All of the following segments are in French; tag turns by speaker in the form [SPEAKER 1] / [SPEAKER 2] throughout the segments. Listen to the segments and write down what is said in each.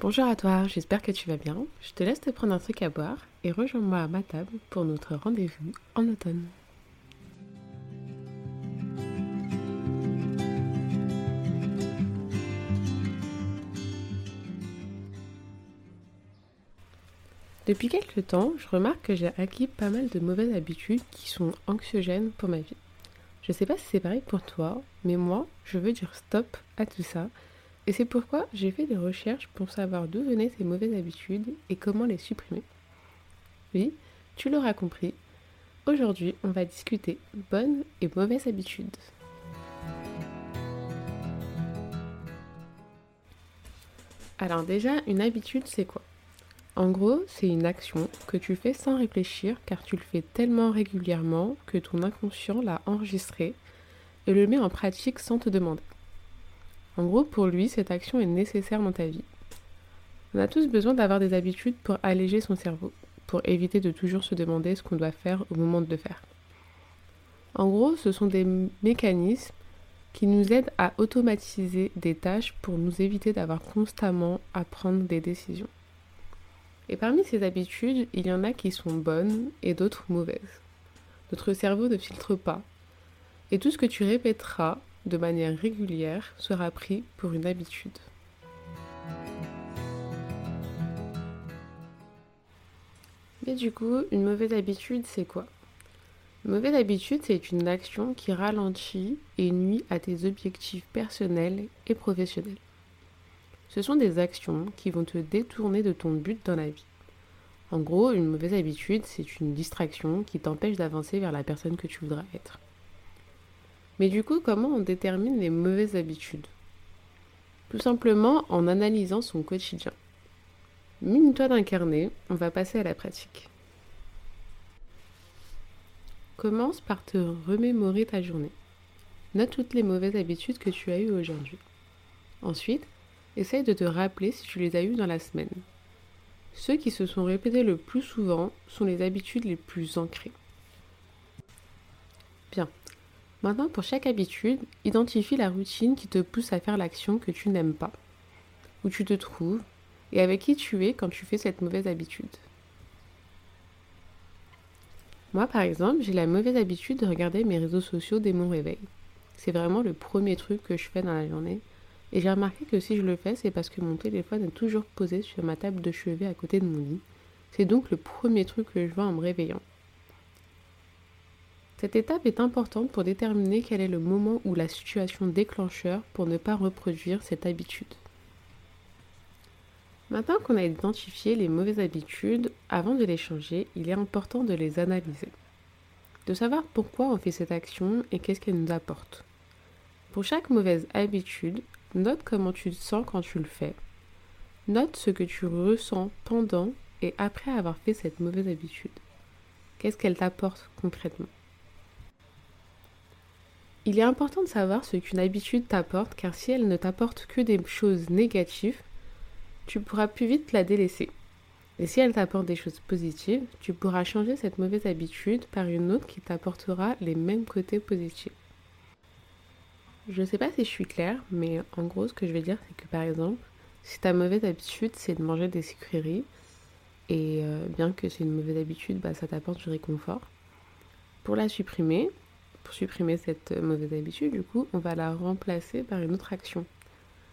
[SPEAKER 1] Bonjour à toi, j'espère que tu vas bien. Je te laisse te prendre un truc à boire et rejoins-moi à ma table pour notre rendez-vous en automne. Depuis quelques temps, je remarque que j'ai acquis pas mal de mauvaises habitudes qui sont anxiogènes pour ma vie. Je sais pas si c'est pareil pour toi, mais moi, je veux dire stop à tout ça. Et c'est pourquoi j'ai fait des recherches pour savoir d'où venaient ces mauvaises habitudes et comment les supprimer. Oui, tu l'auras compris, aujourd'hui on va discuter bonnes et mauvaises habitudes. Alors déjà, une habitude c'est quoi? En gros, c'est une action que tu fais sans réfléchir car tu le fais tellement régulièrement que ton inconscient l'a enregistré et le met en pratique sans te demander. En gros, pour lui, cette action est nécessaire dans ta vie. On a tous besoin d'avoir des habitudes pour alléger son cerveau, pour éviter de toujours se demander ce qu'on doit faire au moment de le faire. En gros, ce sont des mécanismes qui nous aident à automatiser des tâches pour nous éviter d'avoir constamment à prendre des décisions. Et parmi ces habitudes, il y en a qui sont bonnes et d'autres mauvaises. Notre cerveau ne filtre pas. Et tout ce que tu répéteras de manière régulière sera pris pour une habitude. Mais du coup, une mauvaise habitude, c'est quoi? Une mauvaise habitude, c'est une action qui ralentit et nuit à tes objectifs personnels et professionnels. Ce sont des actions qui vont te détourner de ton but dans la vie. En gros, une mauvaise habitude, c'est une distraction qui t'empêche d'avancer vers la personne que tu voudras être. Mais du coup, comment on détermine les mauvaises habitudes? Tout simplement en analysant son quotidien. Mine-toi d'incarner, on va passer à la pratique. Commence par te remémorer ta journée. Note toutes les mauvaises habitudes que tu as eues aujourd'hui. Ensuite, essaye de te rappeler si tu les as eues dans la semaine. Ceux qui se sont répétés le plus souvent sont les habitudes les plus ancrées. Bien. Maintenant, pour chaque habitude, identifie la routine qui te pousse à faire l'action que tu n'aimes pas, où tu te trouves et avec qui tu es quand tu fais cette mauvaise habitude. Moi, par exemple, j'ai la mauvaise habitude de regarder mes réseaux sociaux dès mon réveil. C'est vraiment le premier truc que je fais dans la journée et j'ai remarqué que si je le fais, c'est parce que mon téléphone est toujours posé sur ma table de chevet à côté de mon lit. C'est donc le premier truc que je vois en me réveillant. Cette étape est importante pour déterminer quel est le moment ou la situation déclencheur pour ne pas reproduire cette habitude. Maintenant qu'on a identifié les mauvaises habitudes, avant de les changer, il est important de les analyser. De savoir pourquoi on fait cette action et qu'est-ce qu'elle nous apporte. Pour chaque mauvaise habitude, Note comment tu te sens quand tu le fais. Note ce que tu ressens pendant et après avoir fait cette mauvaise habitude. Qu'est-ce qu'elle t'apporte concrètement? Il est important de savoir ce qu'une habitude t'apporte car si elle ne t'apporte que des choses négatives, tu pourras plus vite la délaisser. Et si elle t'apporte des choses positives, tu pourras changer cette mauvaise habitude par une autre qui t'apportera les mêmes côtés positifs. Je sais pas si je suis claire, mais en gros, ce que je vais dire, c'est que par exemple, si ta mauvaise habitude, c'est de manger des sucreries, et euh, bien que c'est une mauvaise habitude, bah, ça t'apporte du réconfort. Pour la supprimer, pour supprimer cette mauvaise habitude, du coup, on va la remplacer par une autre action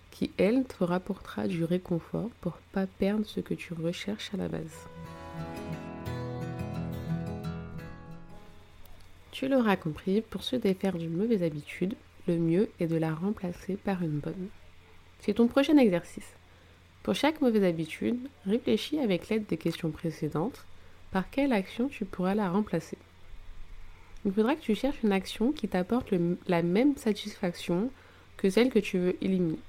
[SPEAKER 1] qui, elle, te rapportera du réconfort pour pas perdre ce que tu recherches à la base. Tu l'auras compris, pour se défaire d'une mauvaise habitude, le mieux est de la remplacer par une bonne. C'est ton prochain exercice. Pour chaque mauvaise habitude, réfléchis avec l'aide des questions précédentes par quelle action tu pourras la remplacer. Il faudra que tu cherches une action qui t'apporte la même satisfaction que celle que tu veux éliminer.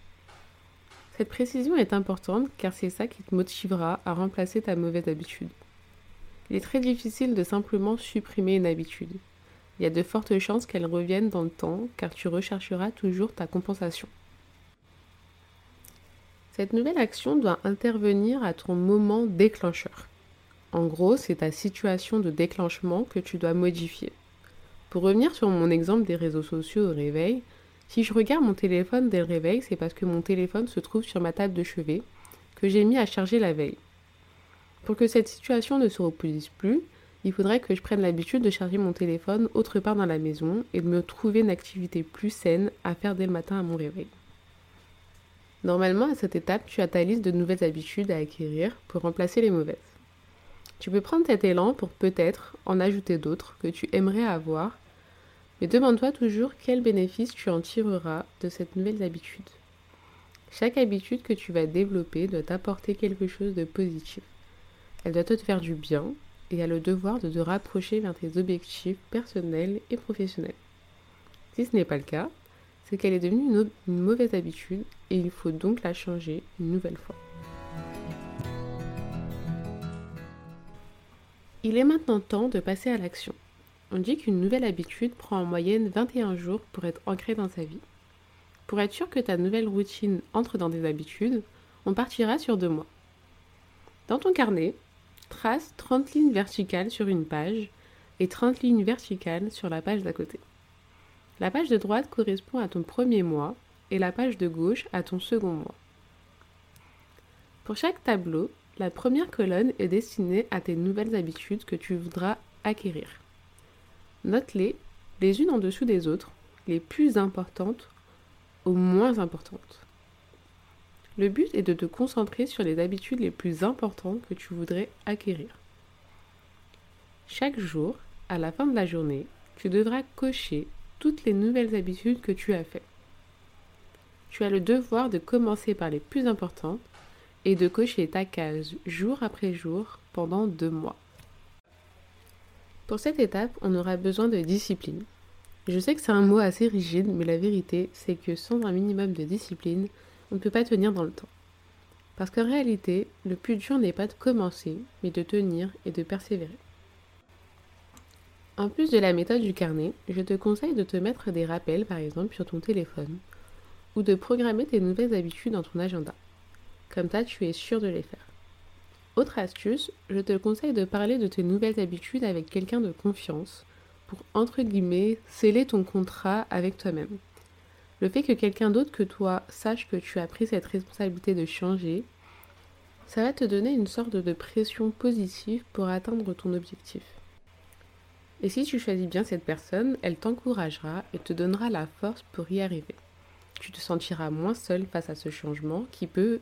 [SPEAKER 1] Cette précision est importante car c'est ça qui te motivera à remplacer ta mauvaise habitude. Il est très difficile de simplement supprimer une habitude il y a de fortes chances qu'elle revienne dans le temps car tu rechercheras toujours ta compensation. Cette nouvelle action doit intervenir à ton moment déclencheur. En gros, c'est ta situation de déclenchement que tu dois modifier. Pour revenir sur mon exemple des réseaux sociaux au réveil, si je regarde mon téléphone dès le réveil, c'est parce que mon téléphone se trouve sur ma table de chevet que j'ai mis à charger la veille. Pour que cette situation ne se reproduise plus, il faudrait que je prenne l'habitude de charger mon téléphone autre part dans la maison et de me trouver une activité plus saine à faire dès le matin à mon réveil. Normalement, à cette étape, tu as ta liste de nouvelles habitudes à acquérir pour remplacer les mauvaises. Tu peux prendre cet élan pour peut-être en ajouter d'autres que tu aimerais avoir, mais demande-toi toujours quel bénéfice tu en tireras de cette nouvelle habitude. Chaque habitude que tu vas développer doit t'apporter quelque chose de positif. Elle doit te faire du bien et a le devoir de te rapprocher vers tes objectifs personnels et professionnels. Si ce n'est pas le cas, c'est qu'elle est devenue une, mauvaise habitude et il faut donc la changer une nouvelle fois. Il est maintenant temps de passer à l'action. On dit qu'une nouvelle habitude prend en moyenne 21 jours pour être ancrée dans sa vie. Pour être sûr que ta nouvelle routine entre dans tes habitudes, on partira sur deux mois. Dans ton carnet, trace 30 lignes verticales sur une page et 30 lignes verticales sur la page d'à côté. La page de droite correspond à ton premier mois et la page de gauche à ton second mois. Pour chaque tableau, la première colonne est destinée à tes nouvelles habitudes que tu voudras acquérir. Note-les les unes en dessous des autres, les plus importantes aux moins importantes. Le but est de te concentrer sur les habitudes les plus importantes que tu voudrais acquérir. Chaque jour, à la fin de la journée, tu devras cocher toutes les nouvelles habitudes que tu as faites. Tu as le devoir de commencer par les plus importantes et de cocher ta case jour après jour pendant deux mois. Pour cette étape, on aura besoin de discipline. Je sais que c'est un mot assez rigide, mais la vérité, c'est que sans un minimum de discipline, on ne peut pas tenir dans le temps. Parce qu'en réalité, le plus dur n'est pas de commencer, mais de tenir et de persévérer. En plus de la méthode du carnet, je te conseille de te mettre des rappels par exemple sur ton téléphone ou de programmer tes nouvelles habitudes dans ton agenda. Comme ça, tu es sûr de les faire. Autre astuce, je te conseille de parler de tes nouvelles habitudes avec quelqu'un de confiance pour, entre guillemets, sceller ton contrat avec toi-même. Le fait que quelqu'un d'autre que toi sache que tu as pris cette responsabilité de changer, ça va te donner une sorte de pression positive pour atteindre ton objectif. Et si tu choisis bien cette personne, elle t'encouragera et te donnera la force pour y arriver. Tu te sentiras moins seul face à ce changement qui peut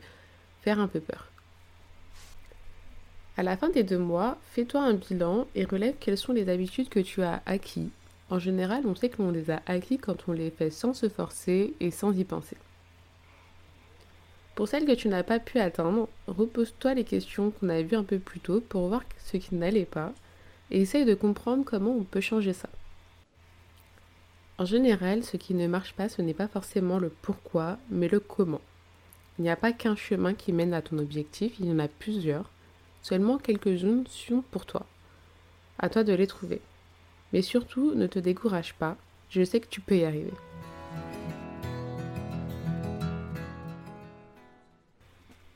[SPEAKER 1] un peu peur. À la fin des deux mois, fais-toi un bilan et relève quelles sont les habitudes que tu as acquis. En général, on sait que l'on les a acquis quand on les fait sans se forcer et sans y penser. Pour celles que tu n'as pas pu atteindre, repose-toi les questions qu'on a vues un peu plus tôt pour voir ce qui n'allait pas et essaye de comprendre comment on peut changer ça. En général, ce qui ne marche pas, ce n'est pas forcément le pourquoi, mais le comment. Il n'y a pas qu'un chemin qui mène à ton objectif, il y en a plusieurs. Seulement quelques-unes sont pour toi. À toi de les trouver. Mais surtout, ne te décourage pas, je sais que tu peux y arriver.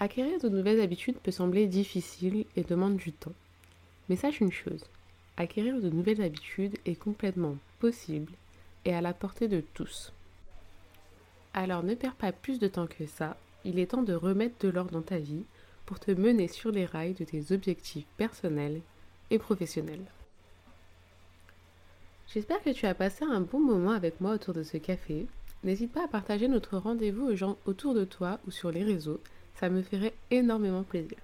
[SPEAKER 1] Acquérir de nouvelles habitudes peut sembler difficile et demande du temps. Mais sache une chose, acquérir de nouvelles habitudes est complètement possible et à la portée de tous. Alors ne perds pas plus de temps que ça, il est temps de remettre de l'ordre dans ta vie pour te mener sur les rails de tes objectifs personnels et professionnels. J'espère que tu as passé un bon moment avec moi autour de ce café. N'hésite pas à partager notre rendez-vous aux gens autour de toi ou sur les réseaux, ça me ferait énormément plaisir.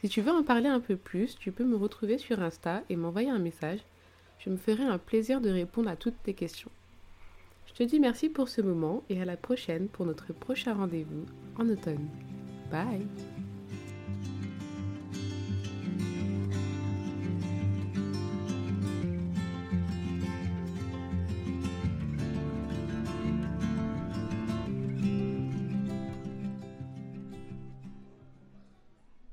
[SPEAKER 1] Si tu veux en parler un peu plus, tu peux me retrouver sur Insta et m'envoyer un message. Je me ferai un plaisir de répondre à toutes tes questions. Je dis merci pour ce moment et à la prochaine pour notre prochain rendez-vous en automne. Bye